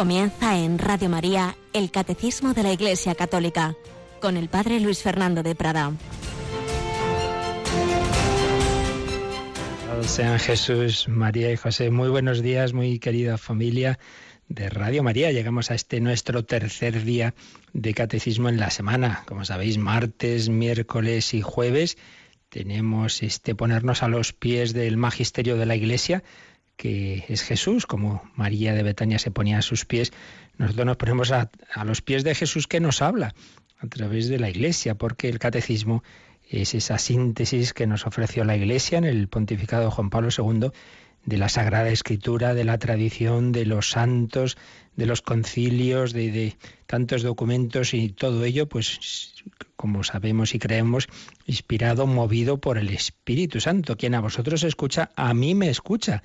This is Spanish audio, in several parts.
Comienza en Radio María el Catecismo de la Iglesia Católica con el Padre Luis Fernando de Prada. Sean Jesús, María y José. Muy buenos días, muy querida familia de Radio María. Llegamos a este nuestro tercer día de catecismo en la semana. Como sabéis, martes, miércoles y jueves tenemos este ponernos a los pies del magisterio de la Iglesia que es Jesús, como María de Betania se ponía a sus pies, nosotros nos ponemos a, los pies de Jesús que nos habla a través de la Iglesia, porque el catecismo es esa síntesis que nos ofreció la Iglesia en el pontificado de Juan Pablo II de la Sagrada Escritura, de la tradición, de los santos, de los concilios, de, de, tantos documentos y todo ello, pues como sabemos y creemos, inspirado, movido por el Espíritu Santo. Quien a vosotros escucha, a mí me escucha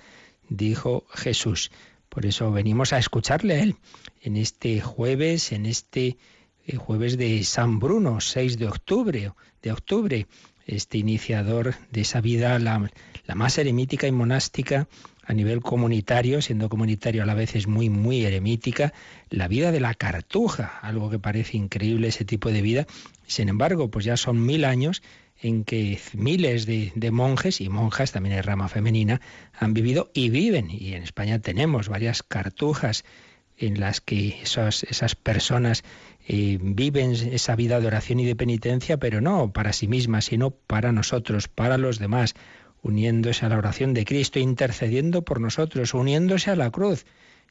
dijo Jesús. Por eso venimos a escucharle a Él en este jueves, en este eh, jueves de San Bruno, 6 de octubre, de octubre, este iniciador de esa vida, la, la más eremítica y monástica a nivel comunitario, siendo comunitario a la vez es muy, muy eremítica, la vida de la cartuja, algo que parece increíble ese tipo de vida. Sin embargo, pues ya son mil años en que miles de, monjes y monjas, también hay rama femenina, han vivido y viven. Y en España tenemos varias cartujas en las que esas, esas personas eh, viven esa vida de oración y de penitencia, pero no para sí mismas, sino para nosotros, para los demás, uniéndose a la oración de Cristo, intercediendo por nosotros, uniéndose a la cruz.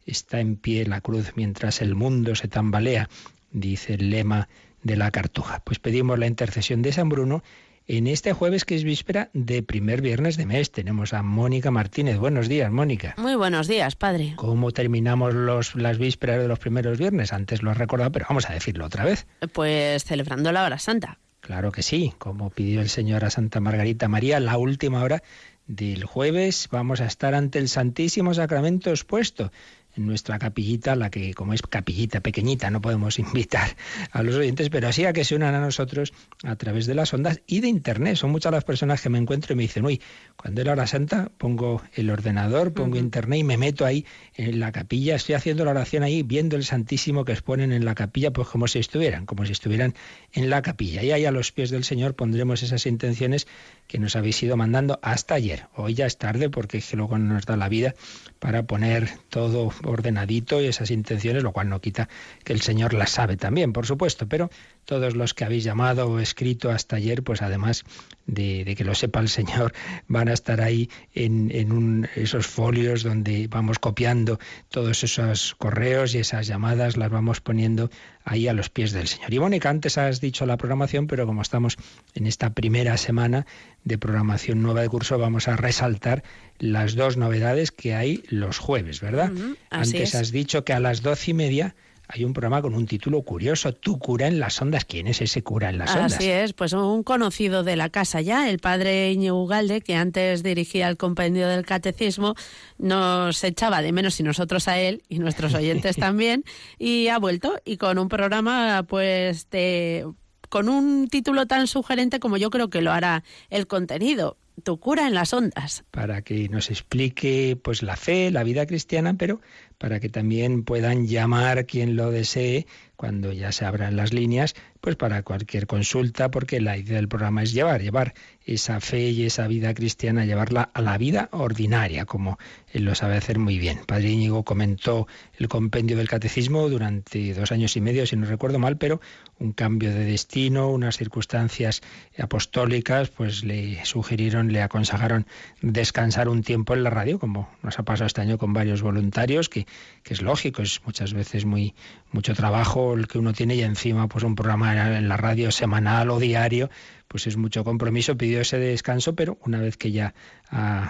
Está en pie la cruz mientras el mundo se tambalea, dice el lema de la cartuja. Pues pedimos la intercesión de San Bruno en este jueves que es víspera de primer viernes de mes. Tenemos a Mónica Martínez. Buenos días, Mónica. Muy buenos días, padre. ¿Cómo terminamos los, las vísperas de los primeros viernes? Antes lo has recordado, pero vamos a decirlo otra vez. Pues celebrando la hora santa. Claro que sí, como pidió el Señor a Santa Margarita María, la última hora del jueves vamos a estar ante el Santísimo Sacramento expuesto en nuestra capillita, la que como es capillita pequeñita no podemos invitar a los oyentes, pero así a que se unan a nosotros a través de las ondas y de internet. Son muchas las personas que me encuentro y me dicen, uy, cuando es la hora santa pongo el ordenador, pongo internet y me meto ahí en la capilla, estoy haciendo la oración ahí, viendo el Santísimo que exponen en la capilla, pues como si estuvieran, como si estuvieran en la capilla. Y ahí a los pies del Señor pondremos esas intenciones que nos habéis ido mandando hasta ayer. Hoy ya es tarde porque es que luego no nos da la vida para poner todo ordenadito y esas intenciones, lo cual no quita que el Señor las sabe también, por supuesto, pero todos los que habéis llamado o escrito hasta ayer, pues además de, que lo sepa el Señor, van a estar ahí en, en esos folios donde vamos copiando todos esos correos y esas llamadas, las vamos poniendo ahí a los pies del Señor. Y Mónica, antes has dicho la programación, pero como estamos en esta primera semana de programación nueva de curso, vamos a resaltar las dos novedades que hay los jueves, ¿verdad? antes has dicho que a las doce y media hay un programa con un título curioso, Tu cura en las ondas. ¿Quién es ese cura en las ondas? Así es, pues un conocido de la casa ya, el padre Iñigo Ugalde, que antes dirigía el compendio del catecismo, nos echaba de menos y nosotros a él y nuestros oyentes también, y ha vuelto y con un programa pues de con un título tan sugerente como yo creo que lo hará el contenido tu cura en las ondas. Para que nos explique pues la fe, la vida cristiana, pero para que también puedan llamar quien lo desee cuando ya se abran las líneas, pues para cualquier consulta, porque la idea del programa es llevar, llevar esa fe y esa vida cristiana, llevarla a la vida ordinaria, como él lo sabe hacer muy bien. Padre Íñigo comentó el compendio del catecismo durante dos años y medio, si no recuerdo mal, pero un cambio de destino, unas circunstancias apostólicas, pues le sugirieron, le aconsejaron descansar un tiempo en la radio, como nos ha pasado este año con varios voluntarios, que, que es lógico, es muchas veces muy mucho trabajo el que uno tiene y encima pues un programa en la radio semanal o diario, pues es mucho compromiso, pidió ese descanso, pero una vez que ya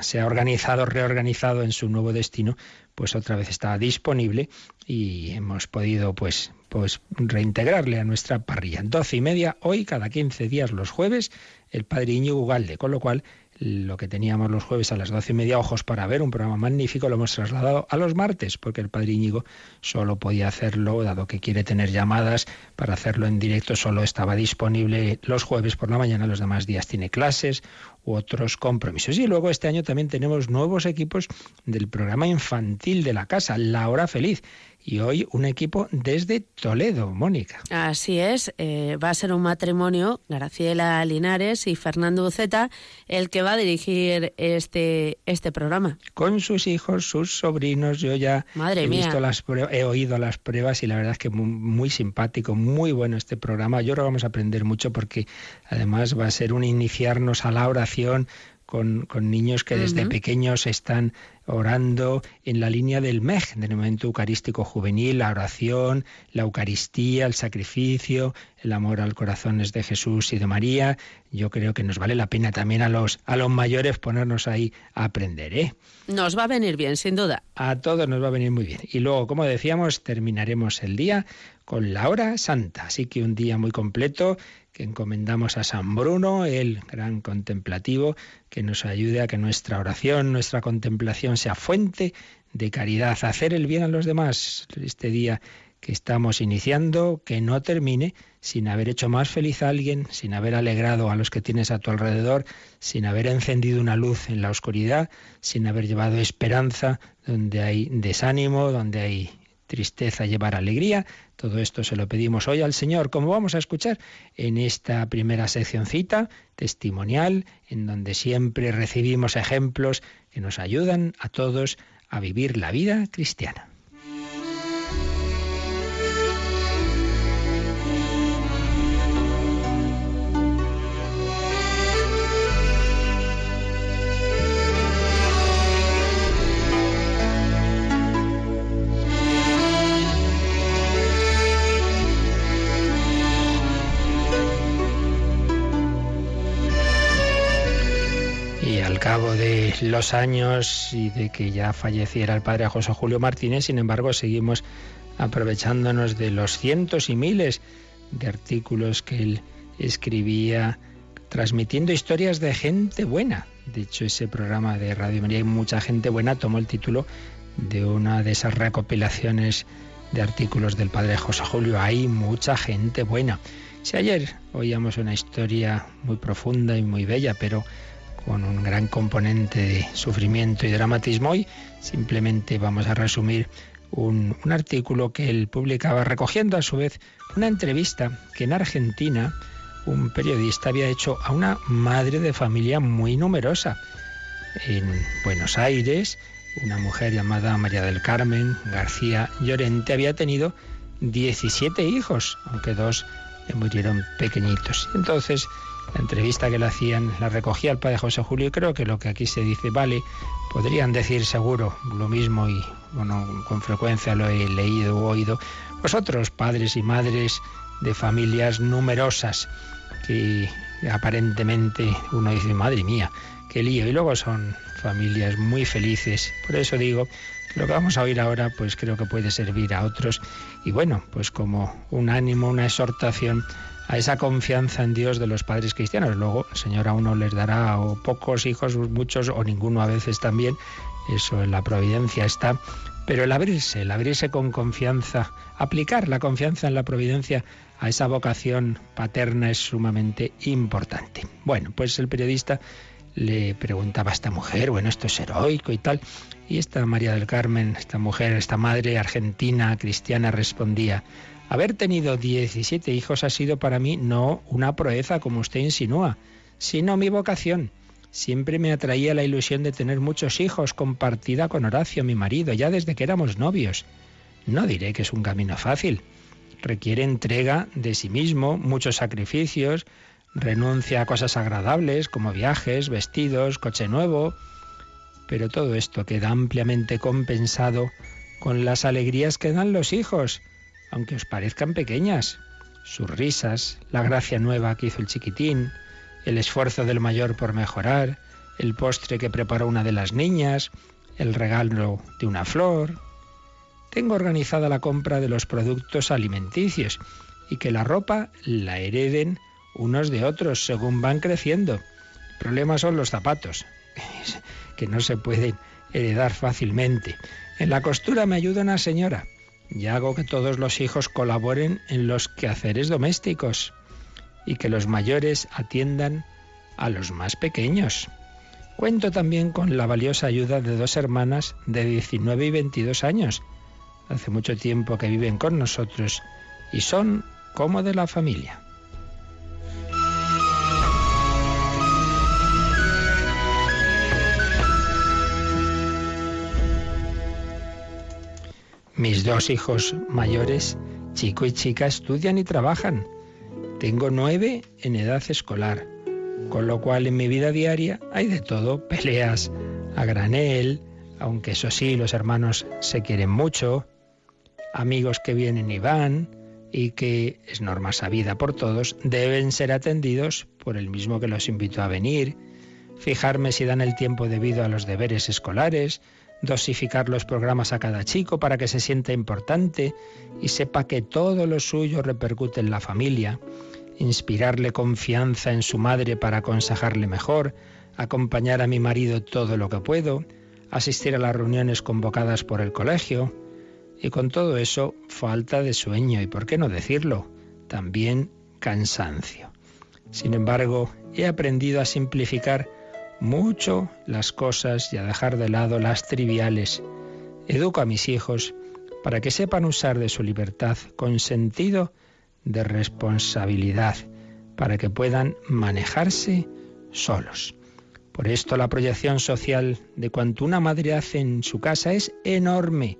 se ha organizado, reorganizado en su nuevo destino, pues otra vez está disponible y hemos podido pues pues reintegrarle a nuestra parrilla. Doce y media, hoy, cada 15 días los jueves, el padre Iñigo Ugalde, con lo cual lo que teníamos los jueves a las doce y media, ojos para ver, un programa magnífico, lo hemos trasladado a los martes, porque el padre Íñigo solo podía hacerlo, dado que quiere tener llamadas, para hacerlo en directo solo estaba disponible los jueves por la mañana, los demás días tiene clases u otros compromisos. Y luego este año también tenemos nuevos equipos del programa infantil de la casa, La Hora Feliz y hoy un equipo desde Toledo, Mónica. Así es, eh, va a ser un matrimonio, Graciela Linares y Fernando Uceta, el que va a dirigir este, este programa. Con sus hijos, sus sobrinos, yo ya he visto las he oído las pruebas y la verdad es que muy, muy, simpático, muy bueno este programa. Yo creo que vamos a aprender mucho porque además va a ser un iniciarnos a la oración con, niños que desde pequeños están orando en la línea del MEG, del momento eucarístico juvenil, la oración, la Eucaristía, el sacrificio, el amor al corazón de Jesús y de María. Yo creo que nos vale la pena también a los, a los mayores ponernos ahí a aprender. ¿eh? Nos va a venir bien, sin duda. A todos nos va a venir muy bien. Y luego, como decíamos, terminaremos el día con la hora santa. Así que un día muy completo que encomendamos a San Bruno, el gran contemplativo, que nos ayude a que nuestra oración, nuestra contemplación sea fuente de caridad, hacer el bien a los demás. Este día que estamos iniciando, que no termine sin haber hecho más feliz a alguien, sin haber alegrado a los que tienes a tu alrededor, sin haber encendido una luz en la oscuridad, sin haber llevado esperanza donde hay desánimo, donde hay tristeza, llevar alegría. Todo esto se lo pedimos hoy al Señor, como vamos a escuchar en esta primera seccioncita testimonial, en donde siempre recibimos ejemplos que nos ayudan a todos a vivir la vida cristiana. De los años y de que ya falleciera el padre José Julio Martínez, sin embargo, seguimos aprovechándonos de los cientos y miles de artículos que él escribía, transmitiendo historias de gente buena. De hecho, ese programa de Radio María hay mucha gente buena tomó el título de una de esas recopilaciones de artículos del padre José Julio. Hay mucha gente buena. Si ayer oíamos una historia muy profunda y muy bella, pero con un gran componente de sufrimiento y dramatismo. Hoy simplemente vamos a resumir un, artículo que él publicaba recogiendo a su vez una entrevista que en Argentina un periodista había hecho a una madre de familia muy numerosa. En Buenos Aires, una mujer llamada María del Carmen García Llorente había tenido 17 hijos, aunque dos le murieron pequeñitos. Entonces, la entrevista que le hacían la recogía el padre José Julio y creo que lo que aquí se dice vale, podrían decir seguro lo mismo y bueno, con frecuencia lo he leído o oído. Vosotros, padres y madres de familias numerosas, que aparentemente uno dice, madre mía, qué lío, y luego son familias muy felices. Por eso digo lo que vamos a oír ahora, pues creo que puede servir a otros. Y bueno, pues como un ánimo, una exhortación a esa confianza en Dios de los padres cristianos. Luego el Señor a uno les dará o pocos hijos, muchos o ninguno a veces también. Eso en la providencia está. Pero el abrirse, el abrirse con confianza, aplicar la confianza en la providencia a esa vocación paterna es sumamente importante. Bueno, pues el periodista le preguntaba a esta mujer, bueno, esto es heroico y tal. Y esta María del Carmen, esta mujer, esta madre argentina, cristiana, respondía, Haber tenido 17 hijos ha sido para mí no una proeza, como usted insinúa, sino mi vocación. Siempre me atraía la ilusión de tener muchos hijos, compartida con Horacio, mi marido, ya desde que éramos novios. No diré que es un camino fácil. Requiere entrega de sí mismo, muchos sacrificios, renuncia a cosas agradables como viajes, vestidos, coche nuevo, pero todo esto queda ampliamente compensado con las alegrías que dan los hijos aunque os parezcan pequeñas. Sus risas, la gracia nueva que hizo el chiquitín, el esfuerzo del mayor por mejorar, el postre que preparó una de las niñas, el regalo de una flor. Tengo organizada la compra de los productos alimenticios y que la ropa la hereden unos de otros según van creciendo. El problema son los zapatos, que no se pueden heredar fácilmente. En la costura me ayuda una señora y hago que todos los hijos colaboren en los quehaceres domésticos y que los mayores atiendan a los más pequeños. Cuento también con la valiosa ayuda de dos hermanas de 19 y 22 años. hace mucho tiempo que viven con nosotros y son como de la familia. Mis dos hijos mayores, chico y chica, estudian y trabajan. Tengo nueve en edad escolar, con lo cual en mi vida diaria hay de todo, peleas a granel, aunque eso sí, los hermanos se quieren mucho, amigos que vienen y van, y que es norma sabida por todos, deben ser atendidos por el mismo que los invitó a venir, fijarme si dan el tiempo debido a los deberes escolares, dosificar los programas a cada chico para que se sienta importante y sepa que todo lo suyo repercute en la familia, inspirarle confianza en su madre para aconsejarle mejor, acompañar a mi marido todo lo que puedo, asistir a las reuniones convocadas por el colegio, y con todo eso falta de sueño y, por qué no decirlo, también cansancio. Sin embargo, he aprendido a simplificar mucho las cosas y a dejar de lado las triviales. Educo a mis hijos para que sepan usar de su libertad con sentido de responsabilidad, para que puedan manejarse solos. Por esto la proyección social de cuanto una madre hace en su casa es enorme,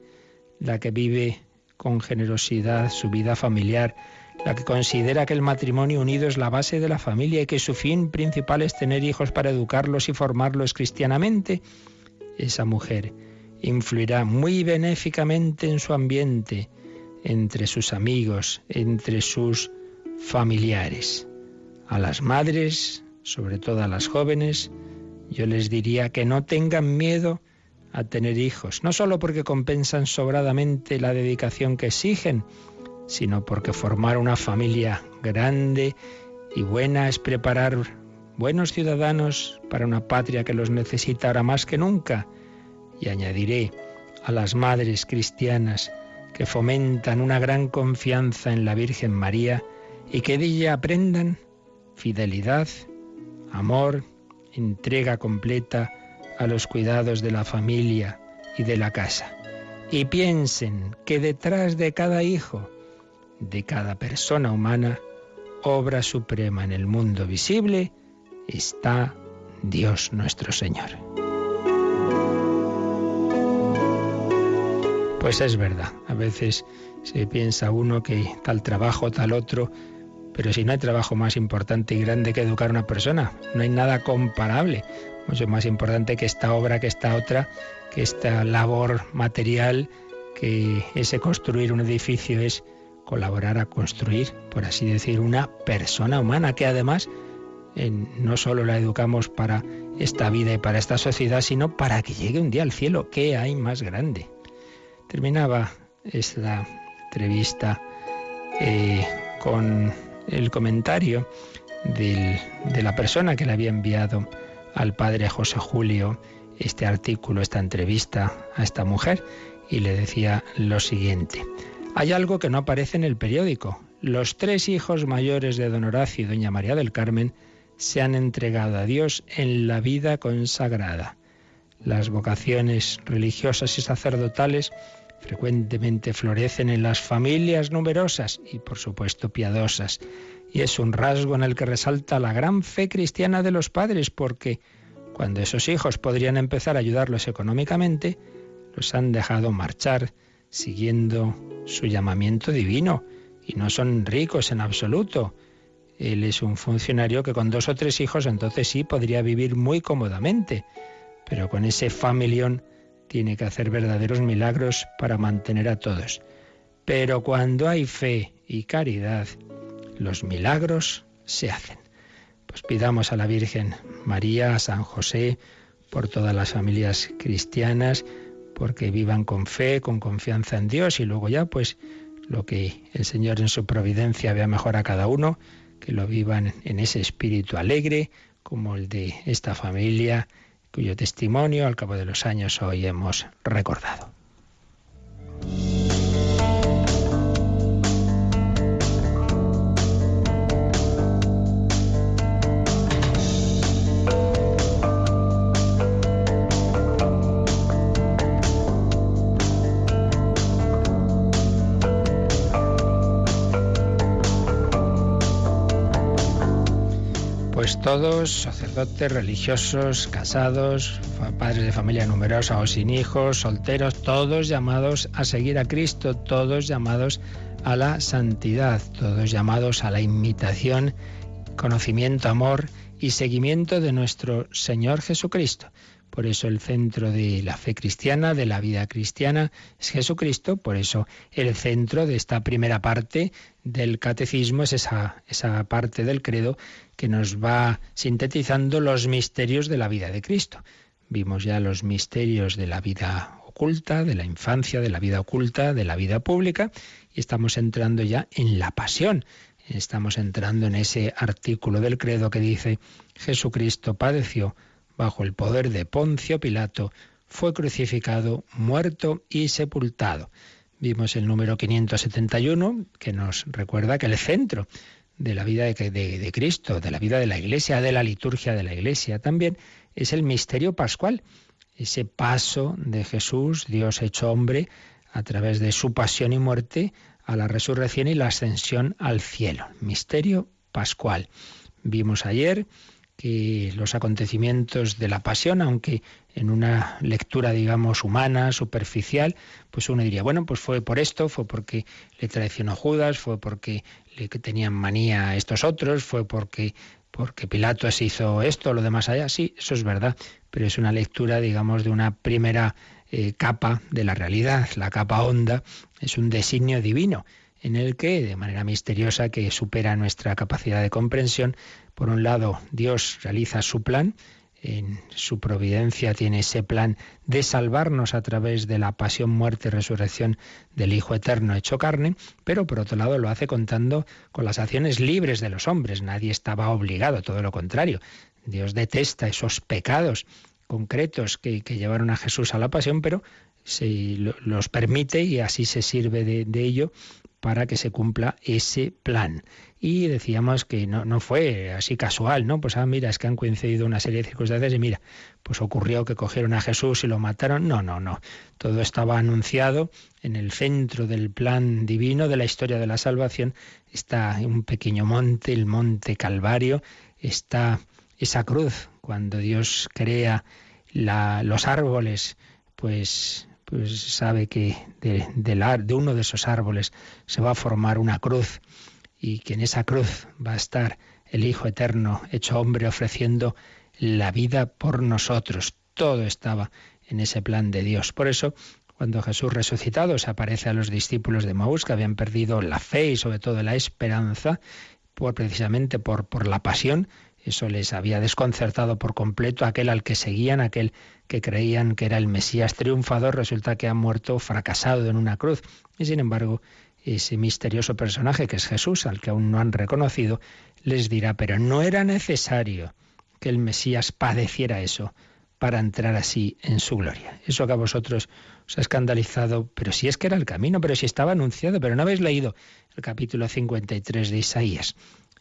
la que vive con generosidad su vida familiar, la que considera que el matrimonio unido es la base de la familia y que su fin principal es tener hijos para educarlos y formarlos cristianamente, esa mujer influirá muy benéficamente en su ambiente, entre sus amigos, entre sus familiares. A las madres, sobre todo a las jóvenes, yo les diría que no tengan miedo a tener hijos, no solo porque compensan sobradamente la dedicación que exigen, sino porque formar una familia grande y buena es preparar buenos ciudadanos para una patria que los necesita ahora más que nunca. Y añadiré a las madres cristianas que fomentan una gran confianza en la Virgen María y que de ella aprendan fidelidad, amor, entrega completa a los cuidados de la familia y de la casa. Y piensen que detrás de cada hijo de cada persona humana, obra suprema en el mundo visible, está Dios nuestro Señor. Pues es verdad, a veces se piensa uno que tal trabajo, tal otro, pero si no hay trabajo más importante y grande que educar a una persona, no hay nada comparable, mucho más importante que esta obra, que esta otra, que esta labor material, que ese construir un edificio es colaborar a construir, por así decir, una persona humana que además no solo la educamos para esta vida y para esta sociedad, sino para que llegue un día al cielo. ¿Qué hay más grande? Terminaba esta entrevista eh, con el comentario de la persona que le había enviado al padre José Julio este artículo, esta entrevista a esta mujer, y le decía lo siguiente. Hay algo que no aparece en el periódico. Los tres hijos mayores de don Horacio y doña María del Carmen se han entregado a Dios en la vida consagrada. Las vocaciones religiosas y sacerdotales frecuentemente florecen en las familias numerosas y por supuesto piadosas, y es un rasgo en el que resalta la gran fe cristiana de los padres, porque cuando esos hijos podrían empezar a ayudarlos económicamente, los han dejado marchar siguiendo su llamamiento divino y no son ricos en absoluto. Él es un funcionario que con dos o tres hijos entonces sí podría vivir muy cómodamente, pero con ese familión tiene que hacer verdaderos milagros para mantener a todos. Pero cuando hay fe y caridad, los milagros se hacen. Pues pidamos a la Virgen María, a San José, por todas las familias cristianas, porque vivan con fe, con confianza en Dios y luego ya pues lo que el Señor en su providencia vea mejor a cada uno, que lo vivan en ese espíritu alegre como el de esta familia cuyo testimonio al cabo de los años hoy hemos recordado. Todos, sacerdotes, religiosos, casados, padres de familia numerosa o sin hijos, solteros, todos llamados a seguir a Cristo, todos llamados a la santidad, todos llamados a la imitación, conocimiento, amor y seguimiento de nuestro Señor Jesucristo. Por eso el centro de la fe cristiana, de la vida cristiana, es Jesucristo. Por eso el centro de esta primera parte del catecismo es esa, esa parte del credo que nos va sintetizando los misterios de la vida de Cristo. Vimos ya los misterios de la vida oculta, de la infancia, de la vida oculta, de la vida pública, y estamos entrando ya en la pasión. Estamos entrando en ese artículo del credo que dice, Jesucristo padeció bajo el poder de Poncio Pilato, fue crucificado, muerto y sepultado. Vimos el número 571 que nos recuerda que el centro de la vida de, Cristo, de la vida de la Iglesia, de la liturgia de la Iglesia también, es el misterio pascual, ese paso de Jesús, Dios hecho hombre, a través de su pasión y muerte, a la resurrección y la ascensión al cielo. Misterio pascual. Vimos ayer que los acontecimientos de la pasión, aunque en una lectura, digamos, humana, superficial, pues uno diría, bueno, pues fue por esto, fue porque le traicionó Judas, fue porque le tenían manía a estos otros, fue porque porque Pilato se hizo esto, lo demás allá, sí, eso es verdad, pero es una lectura, digamos, de una primera eh, capa de la realidad, la capa honda, es un designio divino en el que, de manera misteriosa que supera nuestra capacidad de comprensión, por un lado, Dios realiza su plan, en su providencia tiene ese plan de salvarnos a través de la pasión, muerte y resurrección del Hijo Eterno hecho carne, pero por otro lado lo hace contando con las acciones libres de los hombres. Nadie estaba obligado, todo lo contrario. Dios detesta esos pecados concretos que, llevaron a Jesús a la pasión, pero se los permite y así se sirve de ello para que se cumpla ese plan. Y decíamos que no, no fue así casual, ¿no? Pues ah, mira, es que han coincidido una serie de circunstancias y mira, pues ocurrió que cogieron a Jesús y lo mataron. No, no, no. Todo estaba anunciado en el centro del plan divino de la historia de la salvación. Está un pequeño monte, el monte Calvario, está esa cruz. Cuando Dios crea los árboles, pues pues sabe que de, uno de esos árboles se va a formar una cruz y que en esa cruz va a estar el Hijo Eterno hecho hombre ofreciendo la vida por nosotros. Todo estaba en ese plan de Dios. Por eso, cuando Jesús resucitado se aparece a los discípulos de Maús que habían perdido la fe y sobre todo la esperanza, por, precisamente por la pasión, eso les había desconcertado por completo. Aquel al que seguían, aquel que creían que era el Mesías triunfador, resulta que ha muerto fracasado en una cruz. Y sin embargo, ese misterioso personaje que es Jesús, al que aún no han reconocido, les dirá, pero no era necesario que el Mesías padeciera eso para entrar así en su gloria. Eso que a vosotros os ha escandalizado, pero si es que era el camino, pero si estaba anunciado, pero no habéis leído el capítulo 53 de Isaías.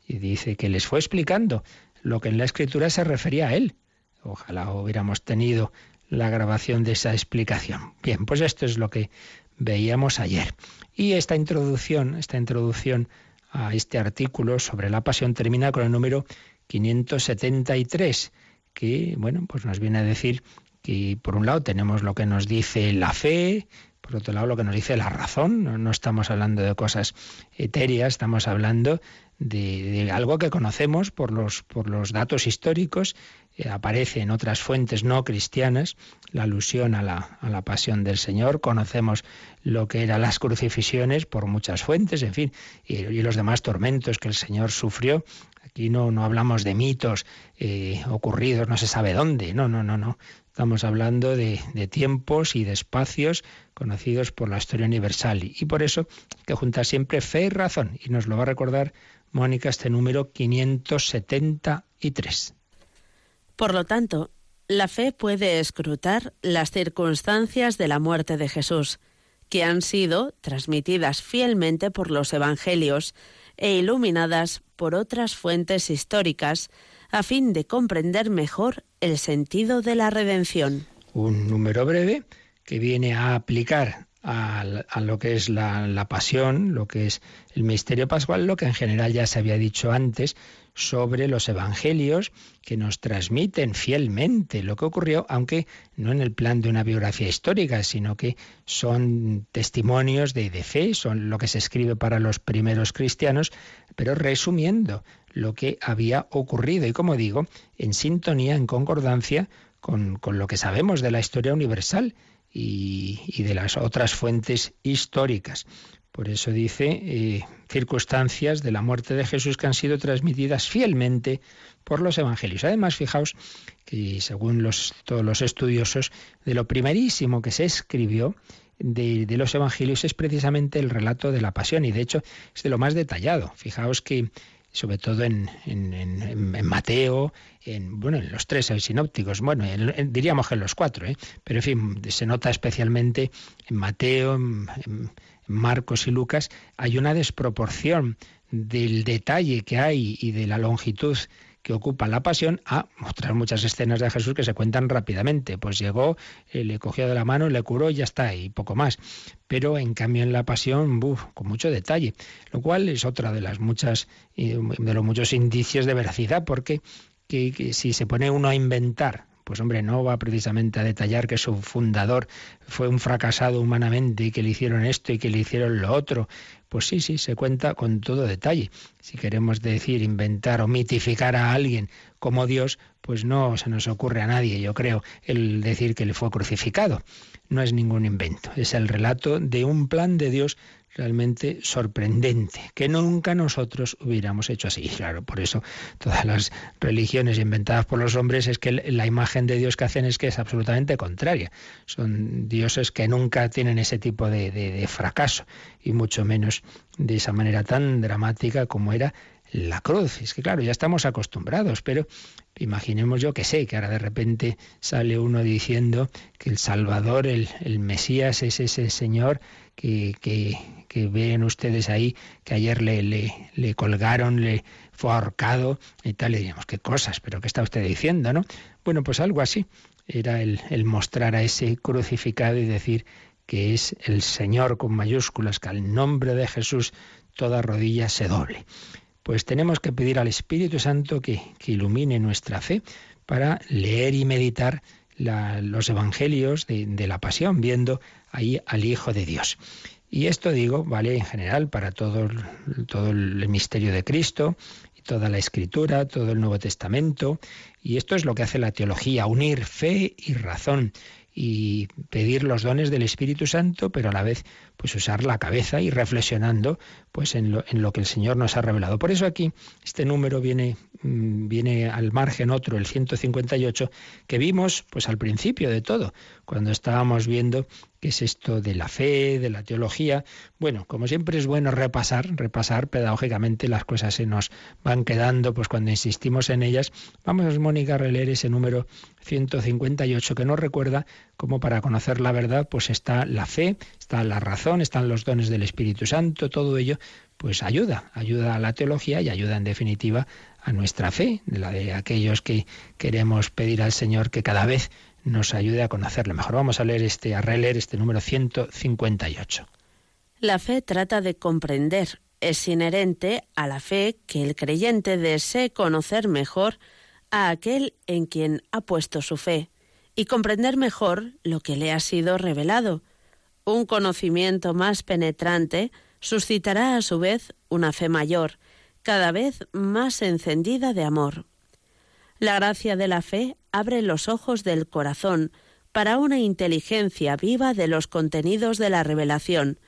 Y dice que les fue explicando lo que en la escritura se refería a él. Ojalá hubiéramos tenido la grabación de esa explicación. Bien, pues esto es lo que veíamos ayer. Y esta introducción, esta introducción a este artículo sobre la pasión termina con el número 573, que bueno, pues nos viene a decir que por un lado tenemos lo que nos dice la fe, por otro lado lo que nos dice la razón, no, estamos hablando de cosas etéreas, estamos hablando de, algo que conocemos por los, por los datos históricos, eh, aparece en otras fuentes no cristianas la alusión a la, a la pasión del Señor, conocemos lo que eran las crucifixiones por muchas fuentes, en fin, y, los demás tormentos que el Señor sufrió. Aquí no, no hablamos de mitos eh, ocurridos, no se sabe dónde, no, no, no, no. Estamos hablando de, de, tiempos y de espacios conocidos por la historia universal. Y por eso que junta siempre fe y razón. Y nos lo va a recordar Mónica, este número 573. Por lo tanto, la fe puede escrutar las circunstancias de la muerte de Jesús, que han sido transmitidas fielmente por los Evangelios e iluminadas por otras fuentes históricas, a fin de comprender mejor el sentido de la redención. Un número breve que viene a aplicar a, lo que es la, la, pasión, lo que es el misterio pascual, lo que en general ya se había dicho antes sobre los evangelios que nos transmiten fielmente lo que ocurrió, aunque no en el plan de una biografía histórica, sino que son testimonios de, de fe, son lo que se escribe para los primeros cristianos, pero resumiendo lo que había ocurrido. Y, como digo, en sintonía, en concordancia con, con lo que sabemos de la historia universal y, de las otras fuentes históricas. Por eso dice eh, circunstancias de la muerte de Jesús que han sido transmitidas fielmente por los evangelios. Además, fijaos que según los, todos los estudiosos, de lo primerísimo que se escribió de, de, los evangelios es precisamente el relato de la pasión y de hecho es de lo más detallado. Fijaos que sobre todo en, Mateo, en, bueno, en los tres sinópticos, bueno, diríamos que en los cuatro, ¿eh? pero en fin, se nota especialmente en Mateo, en, Marcos y Lucas, hay una desproporción del detalle que hay y de la longitud que ocupa la pasión a otras muchas escenas de Jesús que se cuentan rápidamente. Pues llegó, eh, le cogió de la mano, le curó y ya está, y poco más. Pero en cambio en la pasión, con mucho detalle, lo cual es otra de las muchas, eh, de los muchos indicios de veracidad, porque que si se pone uno a inventar pues hombre, no va precisamente a detallar que su fundador fue un fracasado humanamente y que le hicieron esto y que le hicieron lo otro. Pues sí, sí, se cuenta con todo detalle. Si queremos decir, inventar o mitificar a alguien como Dios, pues no se nos ocurre a nadie, yo creo, el decir que le fue crucificado. No es ningún invento, es el relato de un plan de Dios realmente sorprendente, que nunca nosotros hubiéramos hecho así. claro, por eso todas las religiones inventadas por los hombres es que la imagen de Dios que hacen es que es absolutamente contraria. Son dioses que nunca tienen ese tipo de, de fracaso y mucho menos de esa manera tan dramática como era la cruz. Es que claro, ya estamos acostumbrados, pero imaginemos yo que sé, que ahora de repente sale uno diciendo que el Salvador, el, el Mesías es ese Señor que, que, que, ven ustedes ahí, que ayer le, le, colgaron, le fue ahorcado y tal, le diríamos, qué cosas, pero ¿qué está usted diciendo, no? Bueno, pues algo así. Era el mostrar a ese crucificado y decir que es el Señor con mayúsculas, que al nombre de Jesús toda rodilla se doble. Pues tenemos que pedir al Espíritu Santo que, ilumine nuestra fe para leer y meditar los evangelios de, la pasión, viendo ahí al Hijo de Dios. Y esto digo, vale en general para todo, todo el misterio de Cristo y toda la escritura, todo el Nuevo Testamento. Y esto es lo que hace la teología, unir fe y razón y pedir los dones del Espíritu Santo, pero a la vez pues usar la cabeza y reflexionando pues en lo, en lo que el Señor nos ha revelado. Por eso aquí este número viene, mm, viene al margen otro, el 158, que vimos pues al principio de todo, cuando estábamos viendo qué es esto de la fe, de la teología. Bueno, como siempre es bueno repasar, repasar pedagógicamente las cosas se nos van quedando, pues cuando insistimos en ellas. Vamos, Mónica, a releer ese número 158 que nos recuerda cómo para conocer la verdad pues está la fe, está la razón, están los dones del Espíritu Santo, todo ello pues ayuda, ayuda a la teología y ayuda en definitiva a nuestra fe, de la de aquellos que queremos pedir al Señor que cada vez nos ayude a conocerle mejor. Vamos a leer este, a releer este número 158. La fe trata de comprender. Es inherente a la fe que el creyente desee conocer mejor a aquel en quien ha puesto su fe y comprender mejor lo que le ha sido revelado. Un conocimiento más penetrante suscitará a su vez una fe mayor, cada vez más encendida de amor. La gracia de la fe abre los ojos del corazón para una inteligencia viva de los contenidos de la revelación,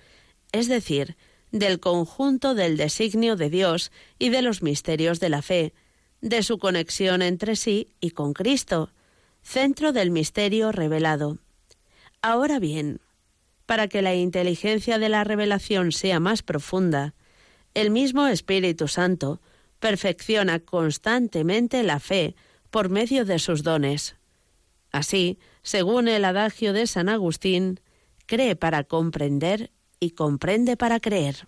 es decir, del conjunto del designio de Dios y de los misterios de la fe, de su conexión entre sí y con Cristo, centro del misterio revelado. Ahora bien, para que la inteligencia de la revelación sea más profunda, el mismo Espíritu Santo perfecciona constantemente la fe por medio de sus dones. Así, según el adagio de San Agustín, cree para comprender y comprende para creer.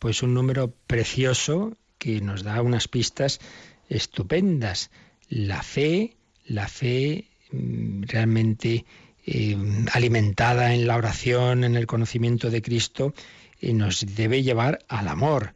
Pues un número precioso que nos da unas pistas estupendas. La fe, la fe Mm, realmente eh, alimentada en la oración, en el conocimiento de Cristo, y nos debe llevar al amor.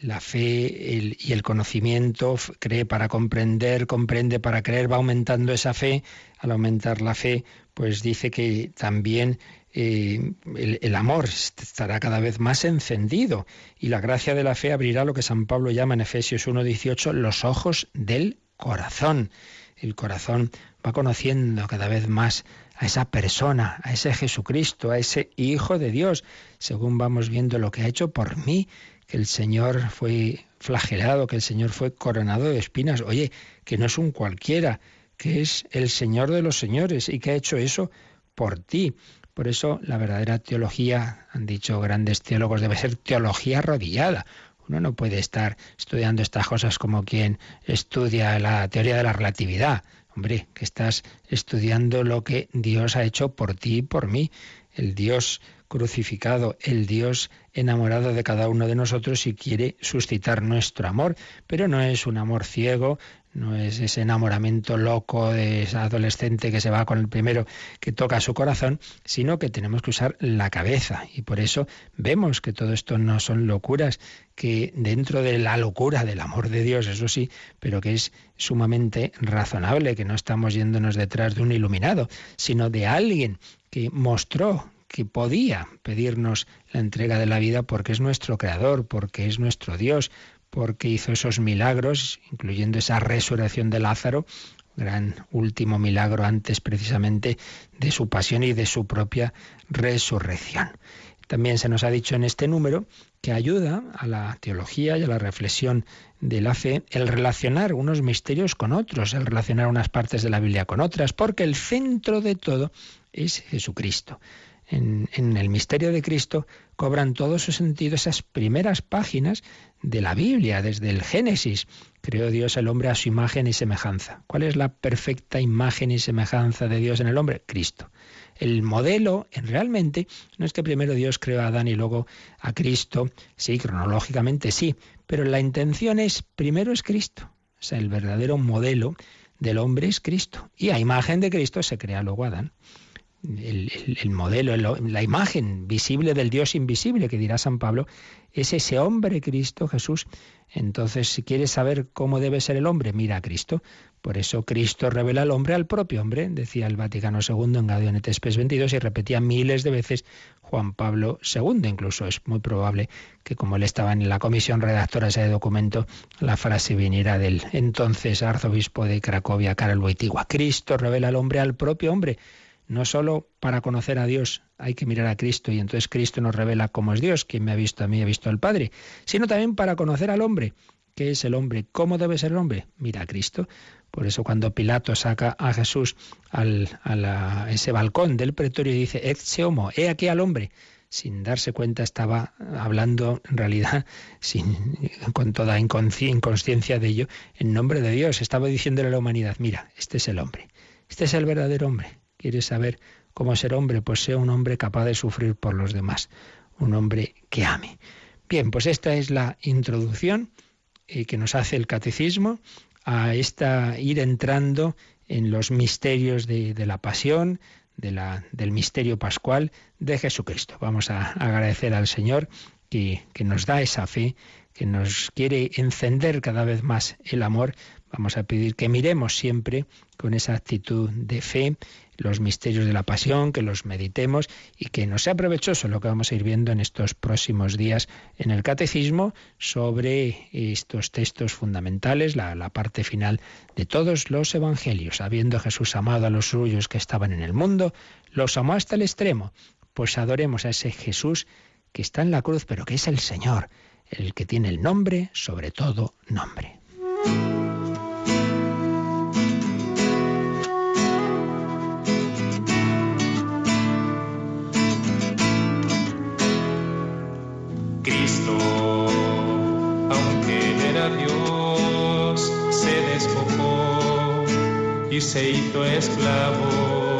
La fe y el conocimiento cree para comprender, comprende para creer, va aumentando esa fe. Al aumentar la fe, pues dice que también eh, el, el, amor estará cada vez más encendido y la gracia de la fe abrirá lo que San Pablo llama en Efesios 1.18 los ojos del corazón. El corazón va conociendo cada vez más a esa persona, a ese Jesucristo, a ese Hijo de Dios, según vamos viendo lo que ha hecho por mí, que el Señor fue flagelado, que el Señor fue coronado de espinas. Oye, que no es un cualquiera, que es el Señor de los señores y que ha hecho eso por ti. Por eso la verdadera teología, han dicho grandes teólogos, debe ser teología arrodillada. Uno no puede estar estudiando estas cosas como quien estudia la teoría de la relatividad. Hombre, que estás estudiando lo que Dios ha hecho por ti y por mí. El Dios crucificado, el Dios enamorado de cada uno de nosotros y quiere suscitar nuestro amor, pero no es un amor ciego, no es ese enamoramiento loco de esa adolescente que se va con el primero que toca su corazón, sino que tenemos que usar la cabeza. Y por eso vemos que todo esto no son locuras, que dentro de la locura del amor de Dios, eso sí, pero que es sumamente razonable, que no estamos yéndonos detrás de un iluminado, sino de alguien que mostró que podía pedirnos la entrega de la vida porque es nuestro creador, porque es nuestro Dios, porque hizo esos milagros, incluyendo esa resurrección de Lázaro, gran último milagro antes precisamente de su pasión y de su propia resurrección. También se nos ha dicho en este número que ayuda a la teología y a la reflexión de la fe el relacionar unos misterios con otros, el relacionar unas partes de la Biblia con otras, porque el centro de todo es Jesucristo en, el misterio de Cristo cobran todo su sentido esas primeras páginas de la Biblia, desde el Génesis. Creó Dios el hombre a su imagen y semejanza. ¿Cuál es la perfecta imagen y semejanza de Dios en el hombre? Cristo. El modelo, realmente, no es que primero Dios creó a Adán y luego a Cristo, sí, cronológicamente sí, pero la intención es, primero es Cristo. O sea, el verdadero modelo del hombre es Cristo. Y a imagen de Cristo se crea luego Adán el, modelo, la imagen visible del Dios invisible, que dirá San Pablo, es ese hombre Cristo Jesús. Entonces, si quieres saber cómo debe ser el hombre, mira a Cristo. Por eso Cristo revela al hombre al propio hombre, decía el Vaticano II en Gaudium Spes 22 y repetía miles de veces Juan Pablo II. Incluso es muy probable que como él estaba en la comisión redactora de ese documento, la frase viniera del entonces arzobispo de Cracovia, Karol Wojtyła. Cristo revela al hombre al propio hombre no solo para conocer a Dios hay que mirar a Cristo y entonces Cristo nos revela cómo es Dios, quien me ha visto a mí ha visto al Padre, sino también para conocer al hombre. ¿Qué es el hombre? ¿Cómo debe ser el hombre? Mira a Cristo. Por eso cuando Pilato saca a Jesús al, a ese balcón del pretorio y dice, se homo, he aquí al hombre, sin darse cuenta estaba hablando en realidad sin, con toda inconsciencia de ello, en nombre de Dios, estaba diciéndole a la humanidad, mira, este es el hombre, este es el verdadero hombre, ¿Quieres saber cómo ser hombre? Pues sea un hombre capaz de sufrir por los demás, un hombre que ame. Bien, pues esta es la introducción eh, que nos hace el catecismo a esta ir entrando en los misterios de, la pasión, de la, del misterio pascual de Jesucristo. Vamos a agradecer al Señor que, que nos da esa fe, que nos quiere encender cada vez más el amor. Vamos a pedir que miremos siempre con esa actitud de fe los misterios de la pasión, que los meditemos y que nos sea provechoso lo que vamos a ir viendo en estos próximos días en el catecismo sobre estos textos fundamentales, la, la parte final de todos los evangelios. Habiendo Jesús amado a los suyos que estaban en el mundo, los amó hasta el extremo. Pues adoremos a ese Jesús que está en la cruz, pero que es el Señor, el que tiene el nombre sobre todo nombre. Y se hizo esclavo,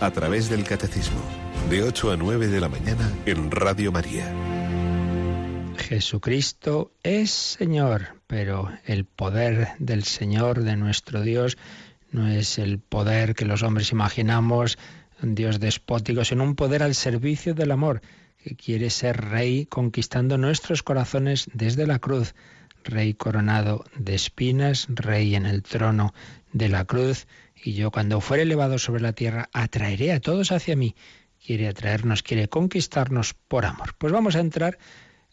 A través del Catecismo, de 8 a 9 de la mañana en Radio María. Jesucristo es Señor, pero el poder del Señor, de nuestro Dios, no es el poder que los hombres imaginamos, un Dios despótico, sino un poder al servicio del amor, que quiere ser Rey conquistando nuestros corazones desde la cruz. Rey coronado de espinas, Rey en el trono de la cruz, y yo cuando fuere elevado sobre la tierra atraeré a todos hacia mí. Quiere atraernos, quiere conquistarnos por amor. Pues vamos a entrar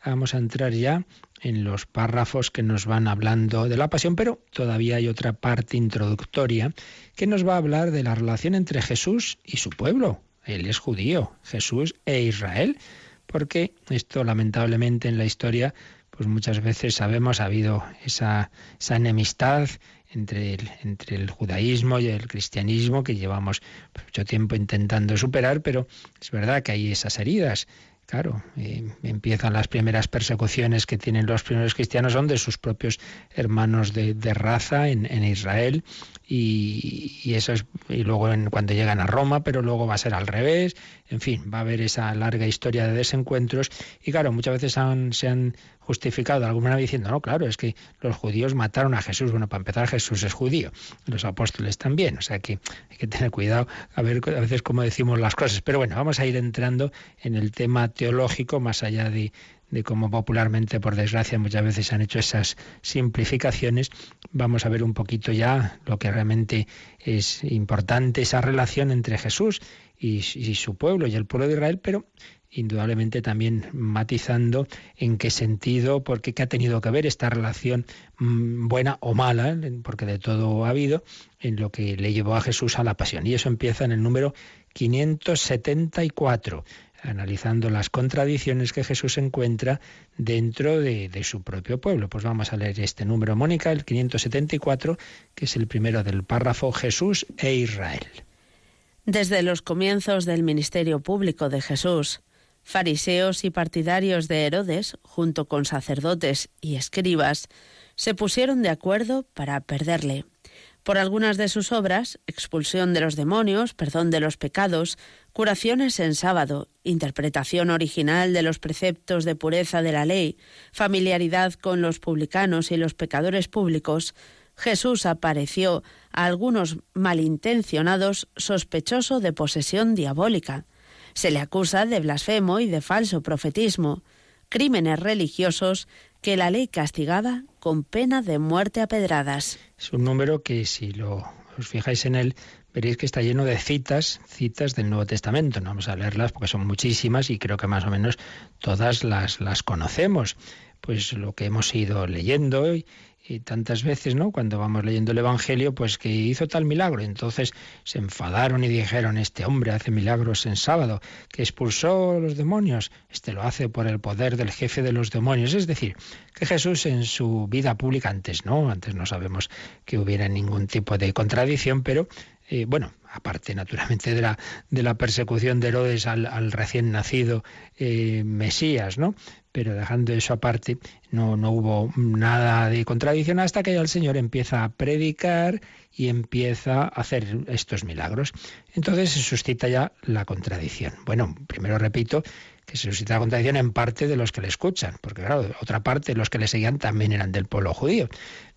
Vamos a entrar ya en los párrafos que nos van hablando de la pasión, pero todavía hay otra parte introductoria que nos va a hablar de la relación entre Jesús y su pueblo. Él es judío, Jesús e Israel, porque esto lamentablemente en la historia, pues muchas veces sabemos ha habido esa, esa enemistad entre el, entre el judaísmo y el cristianismo que llevamos mucho tiempo intentando superar, pero es verdad que hay esas heridas. Claro, eh, empiezan las primeras persecuciones que tienen los primeros cristianos, son de sus propios hermanos de, de raza en, en Israel, y, y, eso es, y luego en, cuando llegan a Roma, pero luego va a ser al revés, en fin, va a haber esa larga historia de desencuentros, y claro, muchas veces han, se han justificado alguna manera diciendo, no, claro, es que los judíos mataron a Jesús. Bueno, para empezar, Jesús es judío, los apóstoles también, o sea que hay que tener cuidado a ver a veces cómo decimos las cosas. Pero bueno, vamos a ir entrando en el tema teológico, más allá de, de cómo popularmente, por desgracia, muchas veces se han hecho esas simplificaciones, vamos a ver un poquito ya lo que realmente es importante, esa relación entre Jesús y, su pueblo y el pueblo de Israel, pero indudablemente también matizando en qué sentido, porque qué ha tenido que ver esta relación buena o mala, porque de todo ha habido, en lo que le llevó a Jesús a la pasión. Y eso empieza en el número 574 analizando las contradicciones que Jesús encuentra dentro de, de, su propio pueblo. Pues vamos a leer este número, Mónica, el 574, que es el primero del párrafo Jesús e Israel. Desde los comienzos del ministerio público de Jesús, fariseos y partidarios de Herodes, junto con sacerdotes y escribas, se pusieron de acuerdo para perderle. Por algunas de sus obras, expulsión de los demonios, perdón de los pecados, curaciones en sábado, interpretación original de los preceptos de pureza de la ley, familiaridad con los publicanos y los pecadores públicos, Jesús apareció a algunos malintencionados sospechoso de posesión diabólica. Se le acusa de blasfemo y de falso profetismo, crímenes religiosos que la ley castigaba con pena de muerte a pedradas. Es un número que si lo os fijáis en él, veréis que está lleno de citas, citas del Nuevo Testamento. No vamos a leerlas porque son muchísimas y creo que más o menos todas las, las conocemos. Pues lo que hemos ido leyendo y, y tantas veces, ¿no? Cuando vamos leyendo el Evangelio, pues que hizo tal milagro. Entonces se enfadaron y dijeron, este hombre hace milagros en sábado, que expulsó los demonios, este lo hace por el poder del jefe de los demonios. Es decir, que Jesús en su vida pública, antes no, antes no sabemos que hubiera ningún tipo de contradicción, pero eh, bueno, aparte naturalmente de la, de la persecución de Herodes al, al recién nacido eh, Mesías, ¿no? Pero dejando eso aparte, no, no hubo nada de contradicción hasta que ya el Señor empieza a predicar y empieza a hacer estos milagros. Entonces se suscita ya la contradicción. Bueno, primero repito que se suscita contradicción en parte de los que le escuchan, porque claro, otra parte, los que le seguían también eran del pueblo judío.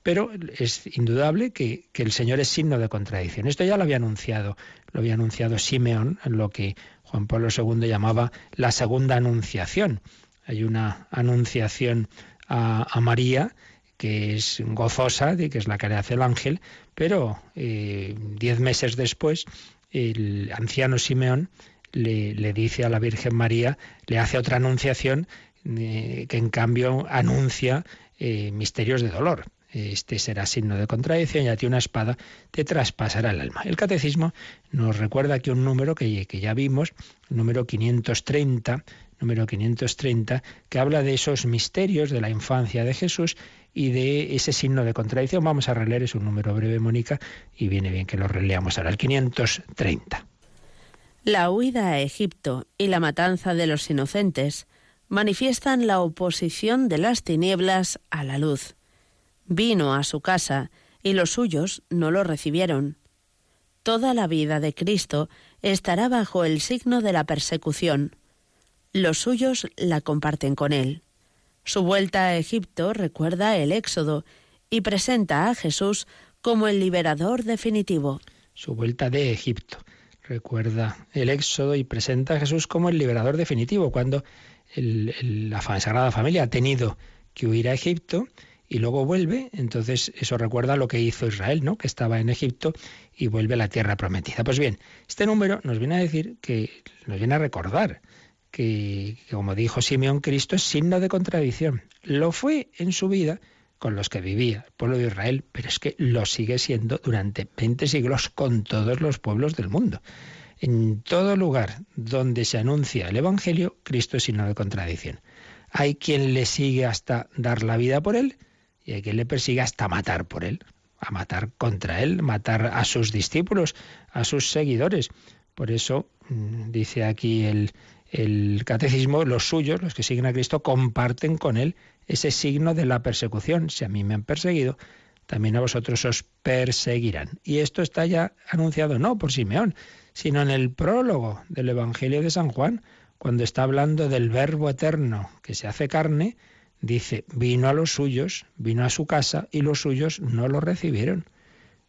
Pero es indudable que, que el Señor es signo de contradicción. Esto ya lo había anunciado, lo había anunciado Simeón en lo que Juan Pablo II llamaba la segunda anunciación. Hay una anunciación a, a María que es gozosa, de que es la que le hace el ángel, pero eh, diez meses después el anciano Simeón le, dice a la Virgen María, le hace otra anunciación eh, que en cambio anuncia eh, misterios de dolor. Este será signo de contradicción y a ti una espada te traspasará el alma. El catecismo nos recuerda aquí un número que, ya vimos, número 530, número 530, que habla de esos misterios de la infancia de Jesús y de ese signo de contradicción. Vamos a releer, es un número breve, Mónica, y viene bien que lo releamos ahora, el 530. La huida a Egipto y la matanza de los inocentes manifiestan la oposición de las tinieblas a la luz. Vino a su casa y los suyos no lo recibieron. Toda la vida de Cristo estará bajo el signo de la persecución. Los suyos la comparten con él. Su vuelta a Egipto recuerda el Éxodo y presenta a Jesús como el liberador definitivo. Su vuelta de Egipto recuerda el Éxodo y presenta a Jesús como el liberador definitivo, cuando el, la Sagrada Familia ha tenido que huir a Egipto y luego vuelve, entonces eso recuerda lo que hizo Israel, ¿no? Que estaba en Egipto y vuelve a la tierra prometida. Pues bien, este número nos viene a decir que nos viene a recordar que, que, como dijo Simeón, Cristo es signo de contradicción. Lo fue en su vida con los que vivía el pueblo de Israel, pero es que lo sigue siendo durante 20 siglos con todos los pueblos del mundo. En todo lugar donde se anuncia el Evangelio, Cristo es signo de contradicción. Hay quien le sigue hasta dar la vida por él y hay quien le persigue hasta matar por él, a matar contra él, matar a sus discípulos, a sus seguidores. Por eso mm, dice aquí el, el catecismo, los suyos, los que siguen a Cristo, comparten con él ese signo de la persecución. Si a mí me han perseguido, también a vosotros os perseguirán. Y esto está ya anunciado no por Simeón, sino en el prólogo del Evangelio de San Juan, cuando está hablando del Verbo eterno que se hace carne, dice, vino a los suyos, vino a su casa y los suyos no lo recibieron.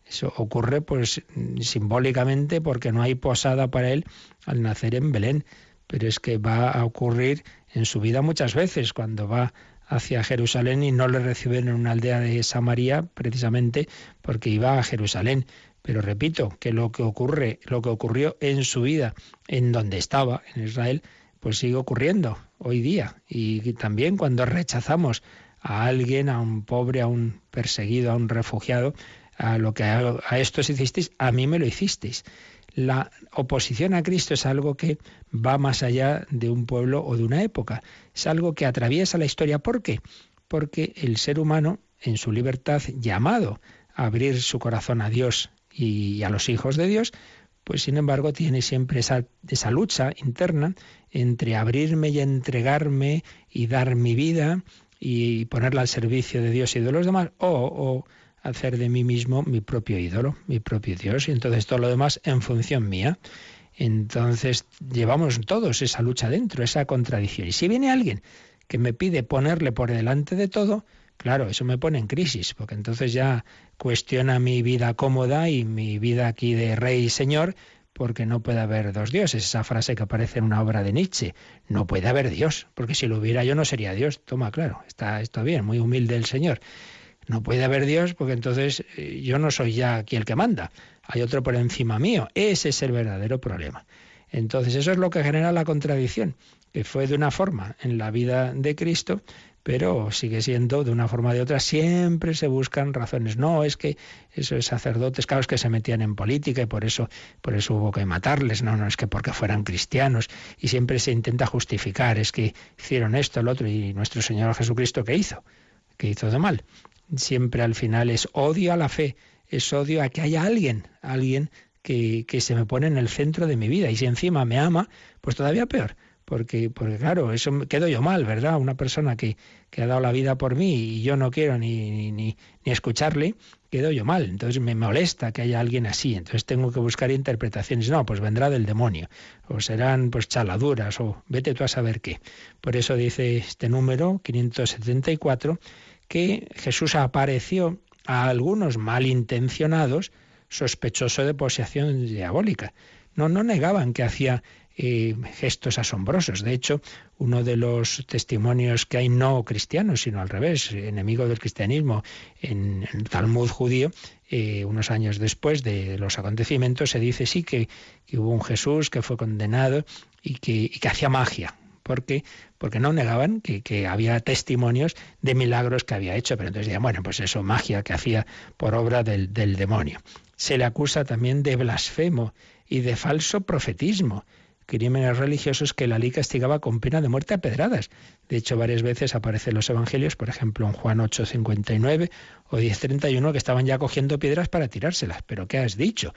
Eso ocurre pues simbólicamente porque no hay posada para él al nacer en Belén, pero es que va a ocurrir en su vida muchas veces cuando va hacia Jerusalén y no le reciben en una aldea de Samaria precisamente porque iba a Jerusalén. Pero repito que lo que ocurre, lo que ocurrió en su vida, en donde estaba, en Israel, pues sigue ocurriendo hoy día. Y también cuando rechazamos a alguien, a un pobre, a un perseguido, a un refugiado, a lo que a, a estos hicisteis, a mí me lo hicisteis. La oposición a Cristo es algo que va más allá de un pueblo o de una época. Es algo que atraviesa la historia. ¿Por qué? Porque el ser humano, en su libertad, llamado a abrir su corazón a Dios y a los hijos de Dios, pues sin embargo tiene siempre esa, esa lucha interna entre abrirme y entregarme y dar mi vida y ponerla al servicio de Dios y de los demás, o, hacer de mí mismo mi propio ídolo, mi propio Dios, y entonces todo lo demás en función mía. Entonces llevamos todos esa lucha dentro, esa contradicción. Y si viene alguien que me pide ponerle por delante de todo, Claro, eso me pone en crisis, porque entonces ya cuestiona mi vida cómoda y mi vida aquí de rey y señor, porque no puede haber dos dioses. Esa frase que aparece en una obra de Nietzsche. No puede haber Dios, porque si lo hubiera yo no sería Dios. Toma, claro, está, está bien, muy humilde el Señor. No puede haber Dios porque entonces eh, yo no soy ya aquí el que manda. Hay otro por encima mío. Ese es el verdadero problema. Entonces eso es lo que genera la contradicción, que fue de una forma en la vida de Cristo, pero sigue siendo de una forma o de otra, siempre se buscan razones. No, es que esos sacerdotes, claro, es que se metían en política y por eso, por eso hubo que matarles. No, no, es que porque fueran cristianos. Y siempre se intenta justificar, es que hicieron esto, el otro, y nuestro Señor Jesucristo, ¿qué hizo? ¿Qué hizo de mal? Siempre al final es odio a la fe, es odio a que haya alguien, alguien que, que se me pone en el centro de mi vida. Y si encima me ama, pues todavía peor porque, porque claro, eso me- quedo yo mal, ¿verdad? Una persona que, que ha dado la vida por mí y yo no quiero ni, ni, ni, escucharle, quedo yo mal. Entonces me molesta que haya alguien así. Entonces tengo que buscar interpretaciones. No, pues vendrá del demonio. O serán pues chaladuras o vete tú a saber qué. Por eso dice este número 574 que Jesús apareció a algunos malintencionados sospechoso de posesión diabólica. No, no negaban que hacía eh, gestos asombrosos. De hecho, uno de los testimonios que hay no cristianos, sino al revés, enemigo del cristianismo en el Talmud judío, eh, unos años después de los acontecimientos, se dice sí que, hubo un Jesús que fue condenado y que, y que hacía magia. ¿Por qué? Porque no negaban que, había testimonios de milagros que había hecho, pero entonces decían, bueno, pues eso, magia que hacía por obra del, del demonio. Se le acusa también de blasfemo y de falso profetismo crímenes religiosos que la ley castigaba con pena de muerte a pedradas. De hecho, varias veces aparecen los evangelios, por ejemplo, en Juan 8:59 o 10:31, que estaban ya cogiendo piedras para tirárselas. ¿Pero qué has dicho?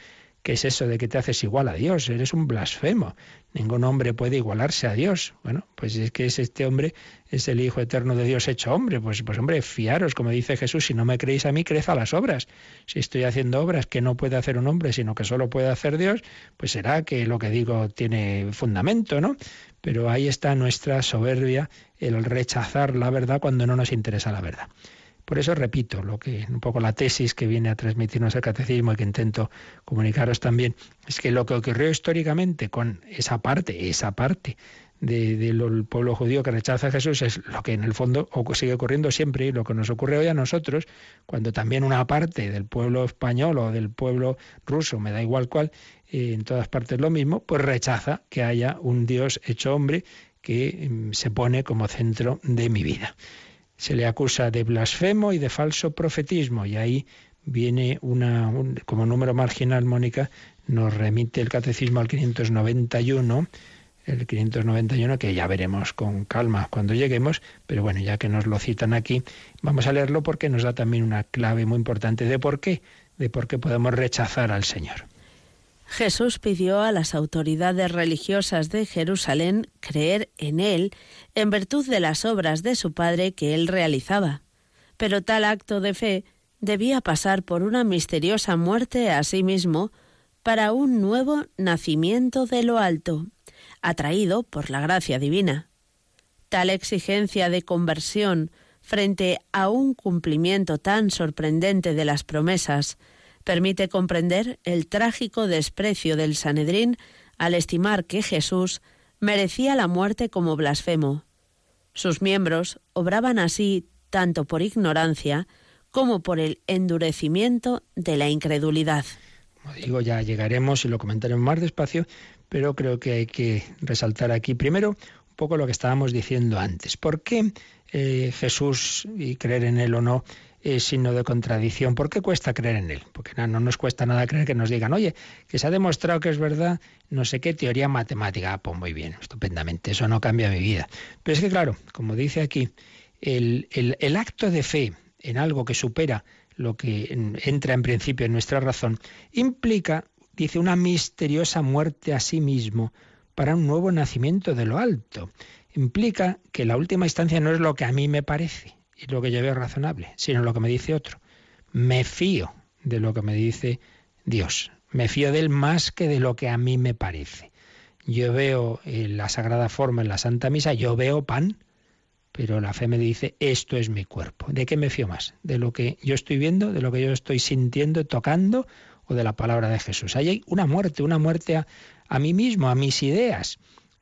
¿Qué es eso de que te haces igual a Dios? Eres un blasfemo. Ningún hombre puede igualarse a Dios. Bueno, pues es que es este hombre, es el Hijo eterno de Dios hecho hombre. Pues, pues hombre, fiaros, como dice Jesús, si no me creéis a mí, creed a las obras. Si estoy haciendo obras que no puede hacer un hombre, sino que solo puede hacer Dios, pues será que lo que digo tiene fundamento, ¿no? Pero ahí está nuestra soberbia, el rechazar la verdad cuando no nos interesa la verdad. Por eso repito lo que un poco la tesis que viene a transmitirnos el catecismo y que intento comunicaros también, es que lo que ocurrió históricamente con esa parte, esa parte del pueblo judío que rechaza a Jesús es lo que en el fondo sigue ocurriendo siempre y lo que nos ocurre hoy a nosotros, cuando también una parte del pueblo español o del pueblo ruso, me da igual cuál, eh, en todas partes lo mismo, pues rechaza que haya un Dios hecho hombre que mm, se pone como centro de mi vida. Se le acusa de blasfemo y de falso profetismo y ahí viene una, un, como número marginal, Mónica, nos remite el catecismo al 591 el 591, que ya veremos con calma cuando lleguemos, pero bueno, ya que nos lo citan aquí, vamos a leerlo porque nos da también una clave muy importante de por qué, de por qué podemos rechazar al Señor. Jesús pidió a las autoridades religiosas de Jerusalén creer en Él en virtud de las obras de su Padre que Él realizaba. Pero tal acto de fe debía pasar por una misteriosa muerte a sí mismo para un nuevo nacimiento de lo alto atraído por la gracia divina. Tal exigencia de conversión frente a un cumplimiento tan sorprendente de las promesas permite comprender el trágico desprecio del Sanedrín al estimar que Jesús merecía la muerte como blasfemo. Sus miembros obraban así tanto por ignorancia como por el endurecimiento de la incredulidad. Como digo, ya llegaremos y lo comentaremos más despacio, pero creo que hay que resaltar aquí primero un poco lo que estábamos diciendo antes. ¿Por qué eh, Jesús y creer en Él o no es signo de contradicción? ¿Por qué cuesta creer en Él? Porque no, no, nos cuesta nada creer que nos digan, oye, que se ha demostrado que es verdad no sé qué teoría matemática. Ah, pues muy bien, estupendamente, eso no cambia mi vida. Pero es que claro, como dice aquí, el, el acto de fe en algo que supera lo que entra en principio en nuestra razón, implica dice, una misteriosa muerte a sí mismo para un nuevo nacimiento de lo alto. Implica que la última instancia no es lo que a mí me parece y lo que yo veo razonable, sino lo que me dice otro. Me fío de lo que me dice Dios. Me fío de él más que de lo que a mí me parece. Yo veo en la Sagrada Forma, en la Santa Misa, yo veo pan, pero la fe me dice, esto es mi cuerpo. ¿De qué me fío más? ¿De lo que yo estoy viendo? ¿De lo que yo estoy sintiendo, tocando? o de la palabra de Jesús. Ahí hay una muerte, una muerte a, a, mí mismo, a mis ideas.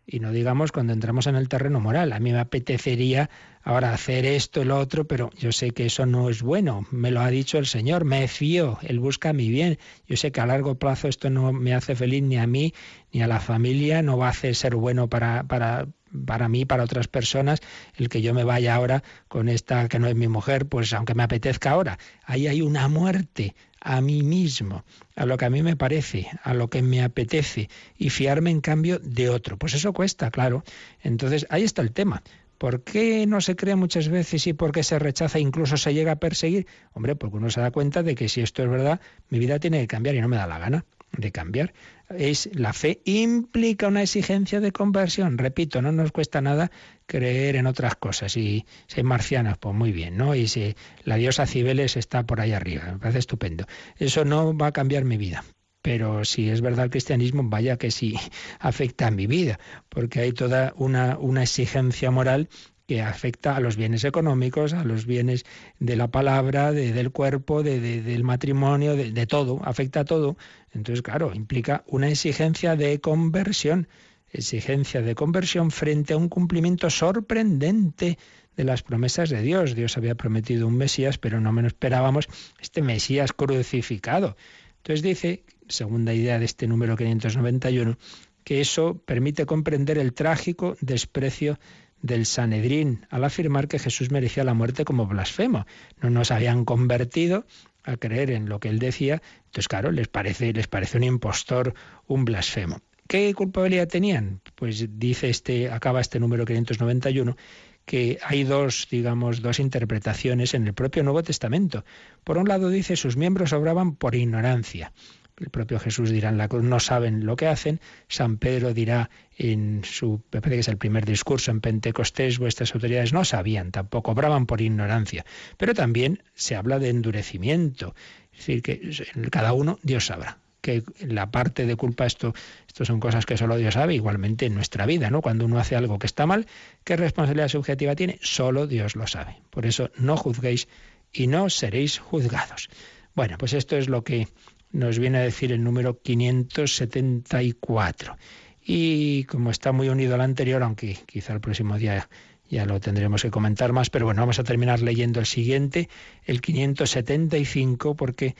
Y no digamos cuando entramos en el terreno moral. A mí me apetecería ahora hacer esto, lo otro, pero yo sé que eso no es bueno. Me lo ha dicho el Señor, me fío, Él busca mi bien. Yo sé que a largo plazo esto no me hace feliz ni a mí ni a la familia, no va a hacer ser bueno para, para, para mí, para otras personas, el que yo me vaya ahora con esta que no es mi mujer, pues aunque me apetezca ahora. Ahí hay una muerte a mí mismo, a lo que a mí me parece, a lo que me apetece, y fiarme en cambio de otro. Pues eso cuesta, claro. Entonces, ahí está el tema. ¿Por qué no se cree muchas veces y por qué se rechaza, incluso se llega a perseguir? Hombre, porque uno se da cuenta de que si esto es verdad, mi vida tiene que cambiar y no me da la gana. de cambiar. Es la fe implica una exigencia de conversión. Repito, no nos cuesta nada creer en otras cosas. Y si hay marcianas, pues muy bien, ¿no? Y si la diosa Cibeles está por ahí arriba, me parece estupendo. Eso no va a cambiar mi vida. Pero si es verdad el cristianismo, vaya que sí afecta a mi vida, porque hay toda una, una exigencia moral que afecta a los bienes económicos, a los bienes de la palabra, de- del cuerpo, de- de- del matrimonio, de, de todo, afecta a todo. Entonces, claro, implica una exigencia de conversión, exigencia de conversión frente a un cumplimiento sorprendente de las promesas de Dios. Dios había prometido un Mesías, pero no menos esperábamos este Mesías crucificado. Entonces dice, segunda idea de este número 591, que eso permite comprender el trágico desprecio del Sanedrín al afirmar que Jesús merecía la muerte como blasfemo. No nos habían convertido a creer en lo que él decía, entonces claro, les parece, les parece un impostor, un blasfemo. ¿Qué culpabilidad tenían? Pues dice este, acaba este número 591, que hay dos, digamos, dos interpretaciones en el propio Nuevo Testamento. Por un lado dice sus miembros obraban por ignorancia. El propio Jesús dirá en la cruz, no saben lo que hacen. San Pedro dirá en su, me parece que es el primer discurso en Pentecostés, vuestras autoridades no sabían, tampoco obraban por ignorancia. Pero también se habla de endurecimiento. Es decir, que cada uno Dios sabrá que la parte de culpa, esto, esto son cosas que solo Dios sabe, igualmente en nuestra vida, ¿no? Cuando uno hace algo que está mal, ¿qué responsabilidad subjetiva tiene? Solo Dios lo sabe. Por eso no juzguéis y no seréis juzgados. Bueno, pues esto es lo que nos viene a decir el número 574. Y como está muy unido al anterior, aunque quizá el próximo día ya lo tendremos que comentar más, pero bueno, vamos a terminar leyendo el siguiente, el 575, porque,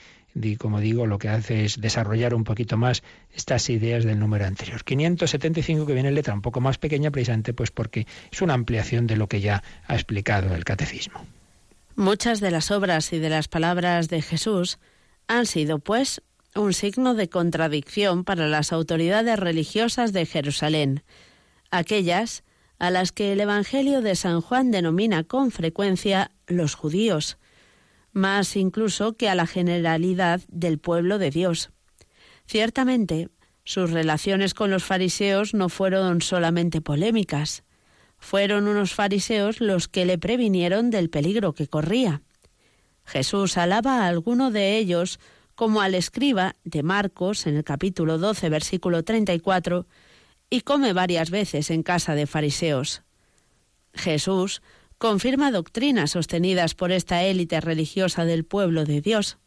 como digo, lo que hace es desarrollar un poquito más estas ideas del número anterior. 575 que viene en letra un poco más pequeña, precisamente pues porque es una ampliación de lo que ya ha explicado el catecismo. Muchas de las obras y de las palabras de Jesús han sido, pues, un signo de contradicción para las autoridades religiosas de Jerusalén, aquellas a las que el Evangelio de San Juan denomina con frecuencia los judíos, más incluso que a la generalidad del pueblo de Dios. Ciertamente, sus relaciones con los fariseos no fueron solamente polémicas, fueron unos fariseos los que le previnieron del peligro que corría. Jesús alaba a alguno de ellos como al escriba de Marcos en el capítulo 12, versículo 34, y come varias veces en casa de fariseos. Jesús confirma doctrinas sostenidas por esta élite religiosa del pueblo de Dios,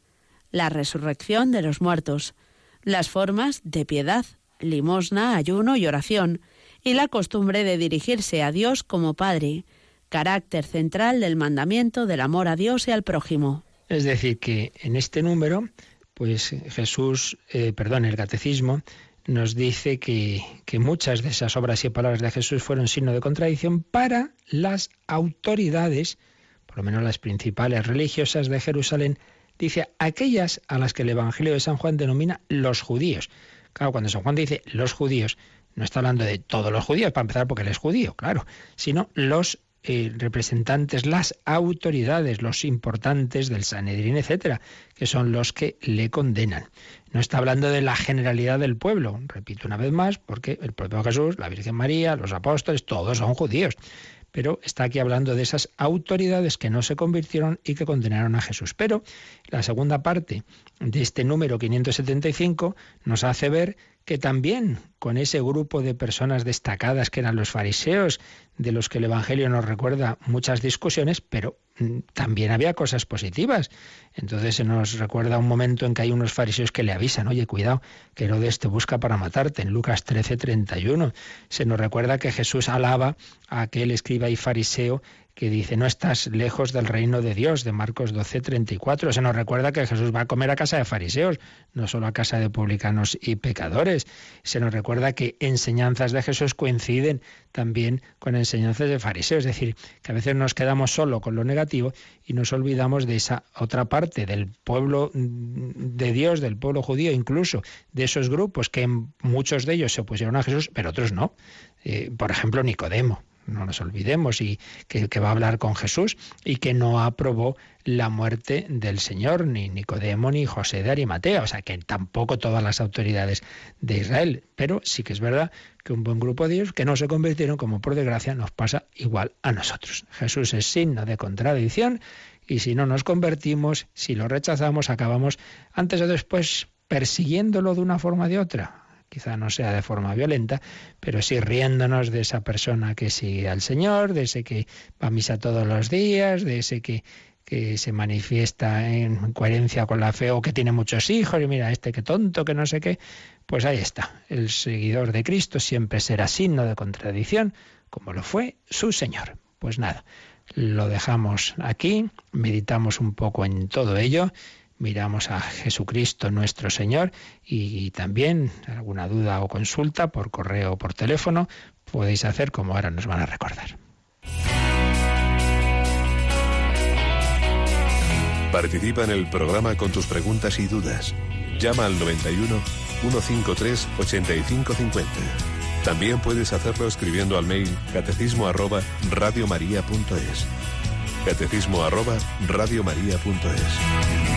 la resurrección de los muertos, las formas de piedad, limosna, ayuno y oración, y la costumbre de dirigirse a Dios como Padre, carácter central del mandamiento del amor a Dios y al prójimo. Es decir, que en este número, pues Jesús, eh, perdón, el catecismo nos dice que, que, muchas de esas obras y palabras de Jesús fueron signo de contradicción para las autoridades, por lo menos las principales religiosas de Jerusalén, dice aquellas a las que el Evangelio de San Juan denomina los judíos. Claro, cuando San Juan dice los judíos, no está hablando de todos los judíos, para empezar porque él es judío, claro, sino los eh, representantes, las autoridades, los importantes del Sanedrín, etcétera, que son los que le condenan. No está hablando de la generalidad del pueblo, repito una vez más, porque el propio Jesús, la Virgen María, los apóstoles, todos son judíos. Pero está aquí hablando de esas autoridades que no se convirtieron y que condenaron a Jesús. Pero la segunda parte de este número 575 nos hace ver que también con ese grupo de personas destacadas que eran los fariseos, de los que el Evangelio nos recuerda muchas discusiones, pero también había cosas positivas. Entonces se nos recuerda un momento en que hay unos fariseos que le avisan, oye, cuidado, que Herodes te busca para matarte, en Lucas 13, 31. Se nos recuerda que Jesús alaba a aquel escriba y fariseo que dice, no estás lejos del reino de Dios, de Marcos 12, 34. Se nos recuerda que Jesús va a comer a casa de fariseos, no solo a casa de publicanos y pecadores. Se nos recuerda que enseñanzas de Jesús coinciden también con enseñanzas de fariseos, es decir, que a veces nos quedamos solo con lo negativo y nos olvidamos de esa otra parte del pueblo de Dios, del pueblo judío, incluso de esos grupos que muchos de ellos se opusieron a Jesús, pero otros no. Eh, por ejemplo, Nicodemo. No nos olvidemos, y que, va a hablar con Jesús, y que no aprobó la muerte del Señor, ni Nicodemo, ni José de Arimatea, o sea que tampoco todas las autoridades de Israel, pero sí que es verdad que un buen grupo de ellos que no se convirtieron, como por desgracia nos pasa igual a nosotros. Jesús es signo de contradicción, y si no nos convertimos, si lo rechazamos, acabamos antes o después persiguiéndolo de una forma o de otra quizá no sea de forma violenta, pero sí riéndonos de esa persona que sigue al Señor, de ese que va a misa todos los días, de ese que, que se manifiesta en coherencia con la fe o que tiene muchos hijos y mira, este que tonto, que no sé qué, pues ahí está. El seguidor de Cristo siempre será signo de contradicción, como lo fue su Señor. Pues nada, lo dejamos aquí, meditamos un poco en todo ello miramos a Jesucristo nuestro Señor y también alguna duda o consulta por correo o por teléfono podéis hacer como ahora nos van a recordar. Participa en el programa con tus preguntas y dudas. Llama al 91 153 8550. También puedes hacerlo escribiendo al mail catecismo arroba radiomaria.es. Catecismo arroba radiomaria.es.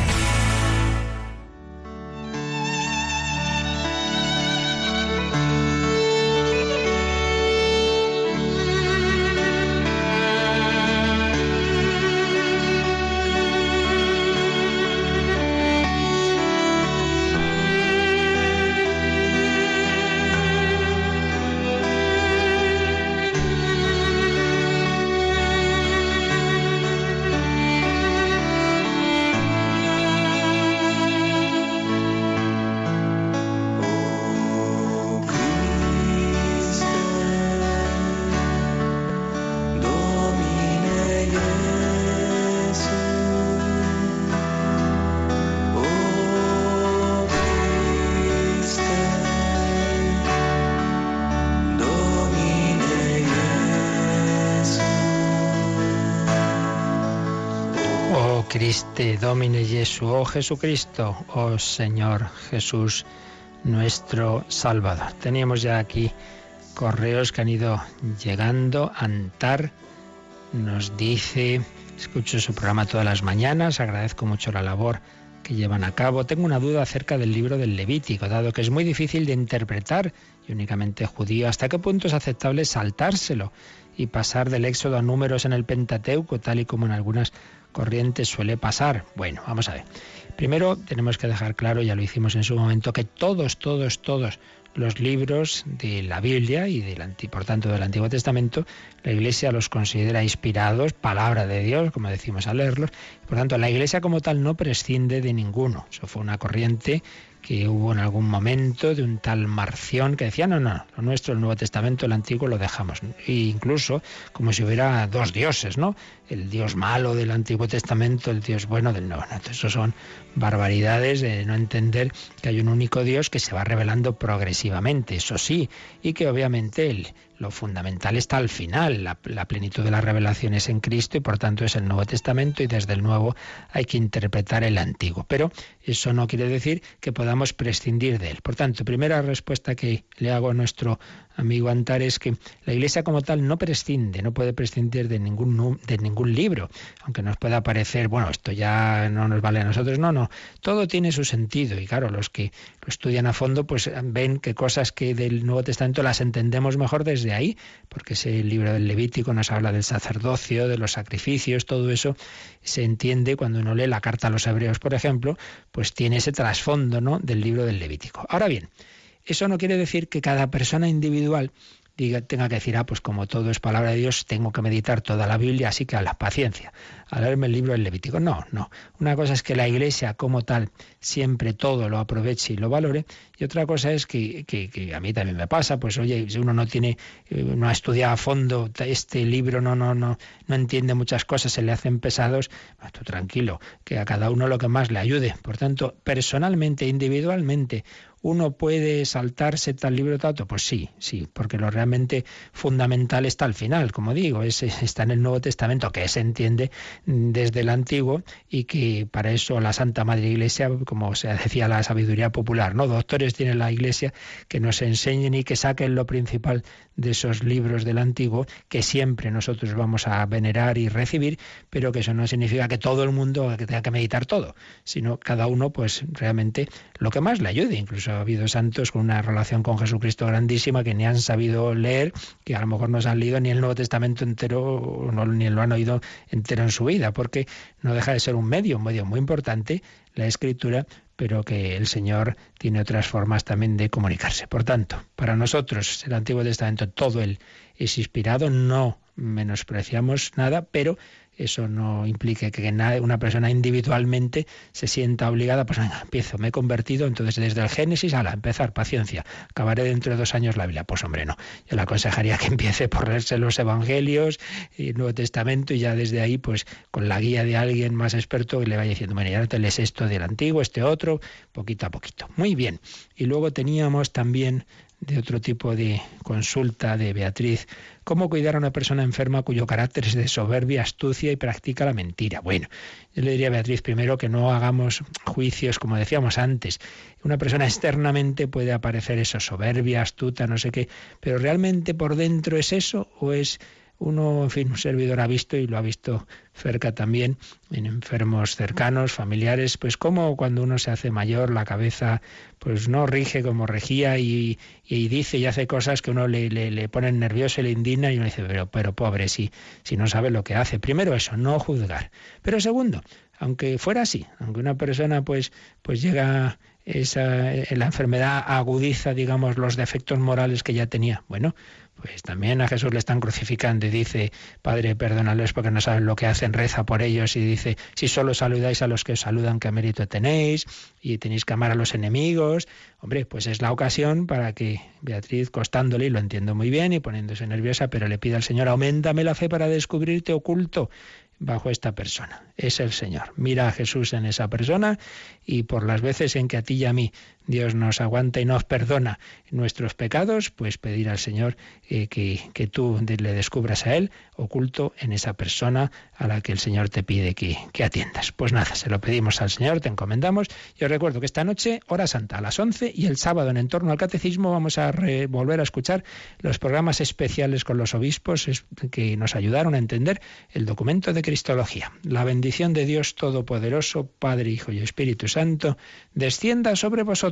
Christe Domine Jesu, oh Jesucristo, oh Señor Jesús, nuestro Salvador. Teníamos ya aquí correos que han ido llegando. Antar nos dice, escucho su programa todas las mañanas, agradezco mucho la labor que llevan a cabo. Tengo una duda acerca del libro del Levítico, dado que es muy difícil de interpretar y únicamente judío. ¿Hasta qué punto es aceptable saltárselo y pasar del éxodo a números en el Pentateuco, tal y como en algunas corriente suele pasar. Bueno, vamos a ver. Primero tenemos que dejar claro, ya lo hicimos en su momento, que todos, todos, todos los libros de la Biblia y del, por tanto del Antiguo Testamento, la Iglesia los considera inspirados, palabra de Dios, como decimos al leerlos. Por tanto, la Iglesia como tal no prescinde de ninguno. Eso fue una corriente que hubo en algún momento de un tal Marción que decía, no, no, lo nuestro, el Nuevo Testamento, el Antiguo lo dejamos. E incluso como si hubiera dos dioses, ¿no? El Dios malo del Antiguo Testamento, el Dios bueno del Nuevo. Entonces, eso son barbaridades de no entender que hay un único Dios que se va revelando progresivamente, eso sí, y que obviamente el, lo fundamental está al final, la, la, plenitud de las revelaciones en Cristo y por tanto es el Nuevo Testamento y desde el Nuevo hay que interpretar el Antiguo. Pero eso no quiere decir que podamos prescindir de él. Por tanto, primera respuesta que le hago a nuestro amigo Antar es que la Iglesia como tal no prescinde, no puede prescindir de ningún, de ningún libro, aunque nos pueda parecer, bueno, esto ya no nos vale a nosotros, no, no, todo tiene su sentido y claro, los que lo estudian a fondo pues ven que cosas que del Nuevo Testamento las entendemos mejor desde ahí, porque ese libro del Levítico nos habla del sacerdocio, de los sacrificios, todo eso se entiende cuando uno lee la carta a los hebreos, por ejemplo, pues tiene ese trasfondo ¿no? del libro del Levítico. Ahora bien, eso no quiere decir que cada persona individual tenga que decir, ah, pues como todo es palabra de Dios, tengo que meditar toda la Biblia, así que a la paciencia, a leerme el libro del Levítico. No, no. Una cosa es que la Iglesia como tal siempre todo lo aproveche y lo valore, y otra cosa es que, que, a mí también me pasa, pues oye, si uno no tiene, eh, no ha estudiado a fondo este libro, no, no, no, no entiende muchas cosas, se le hacen pesados, pues tú tranquilo, que a cada uno lo que más le ayude. Por tanto, personalmente, individualmente, uno puede saltarse tal libro tanto, pues sí, sí, porque lo realmente fundamental está al final, como digo, es, está en el Nuevo Testamento, que se entiende desde el Antiguo y que para eso la Santa Madre Iglesia, como se decía la sabiduría popular, ¿no? Doctores tiene la Iglesia que nos enseñen y que saquen lo principal de esos libros del Antiguo que siempre nosotros vamos a venerar y recibir, pero que eso no significa que todo el mundo tenga que meditar todo, sino cada uno pues realmente lo que más le ayude. Incluso ha habido santos con una relación con Jesucristo grandísima que ni han sabido leer, que a lo mejor no se han leído ni el Nuevo Testamento entero, no, ni lo han oído entero en su vida, porque no deja de ser un medio, un medio muy importante, la escritura, pero que el Señor tiene otras formas también de comunicarse. Por tanto, para nosotros el Antiguo Testamento todo él es inspirado, no menospreciamos nada, pero eso no implique que una persona individualmente se sienta obligada, pues venga, empiezo, me he convertido, entonces desde el Génesis, a la empezar, paciencia, acabaré dentro de dos años la Biblia. Pues hombre, no. Yo le aconsejaría que empiece por leerse los Evangelios y el Nuevo Testamento y ya desde ahí, pues con la guía de alguien más experto que le vaya diciendo, bueno, ya te lees esto del antiguo, este otro, poquito a poquito. Muy bien. Y luego teníamos también de otro tipo de consulta de Beatriz. ¿Cómo cuidar a una persona enferma cuyo carácter es de soberbia, astucia y practica la mentira? Bueno, yo le diría a Beatriz primero que no hagamos juicios, como decíamos antes. Una persona externamente puede aparecer eso, soberbia, astuta, no sé qué, pero ¿realmente por dentro es eso o es uno, en fin, un servidor ha visto y lo ha visto cerca también en enfermos cercanos, familiares, pues como cuando uno se hace mayor la cabeza pues no rige como regía y, dice y hace cosas que uno le, le, ponen nervioso y le indigna y uno dice, pero, pero pobre, si, si no sabe lo que hace. Primero eso, no juzgar. Pero segundo, aunque fuera así, aunque una persona pues, pues llega esa, eh, la enfermedad agudiza, digamos, los defectos morales que ya tenía. Bueno, pues también a Jesús le están crucificando y dice, Padre, perdónales porque no saben lo que hacen, reza por ellos y dice, si solo saludáis a los que os saludan, qué mérito tenéis y tenéis que amar a los enemigos. Hombre, pues es la ocasión para que Beatriz, costándole, y lo entiendo muy bien y poniéndose nerviosa, pero le pida al Señor, aumentame la fe para descubrirte oculto bajo esta persona. Es el Señor. Mira a Jesús en esa persona y por las veces en que a ti y a mí Dios nos aguanta y nos perdona nuestros pecados, pues pedir al Señor eh, que, que, tú le descubras a Él oculto en esa persona a la que el Señor te pide que, que atiendas. Pues nada, se lo pedimos al Señor, te encomendamos. Y os recuerdo que esta noche, hora santa, a las 11 y el sábado en entorno al catecismo vamos a volver a escuchar los programas especiales con los obispos que nos ayudaron a entender el documento de Cristología. La bendición de Dios Todopoderoso, Padre, Hijo y Espíritu Santo, descienda sobre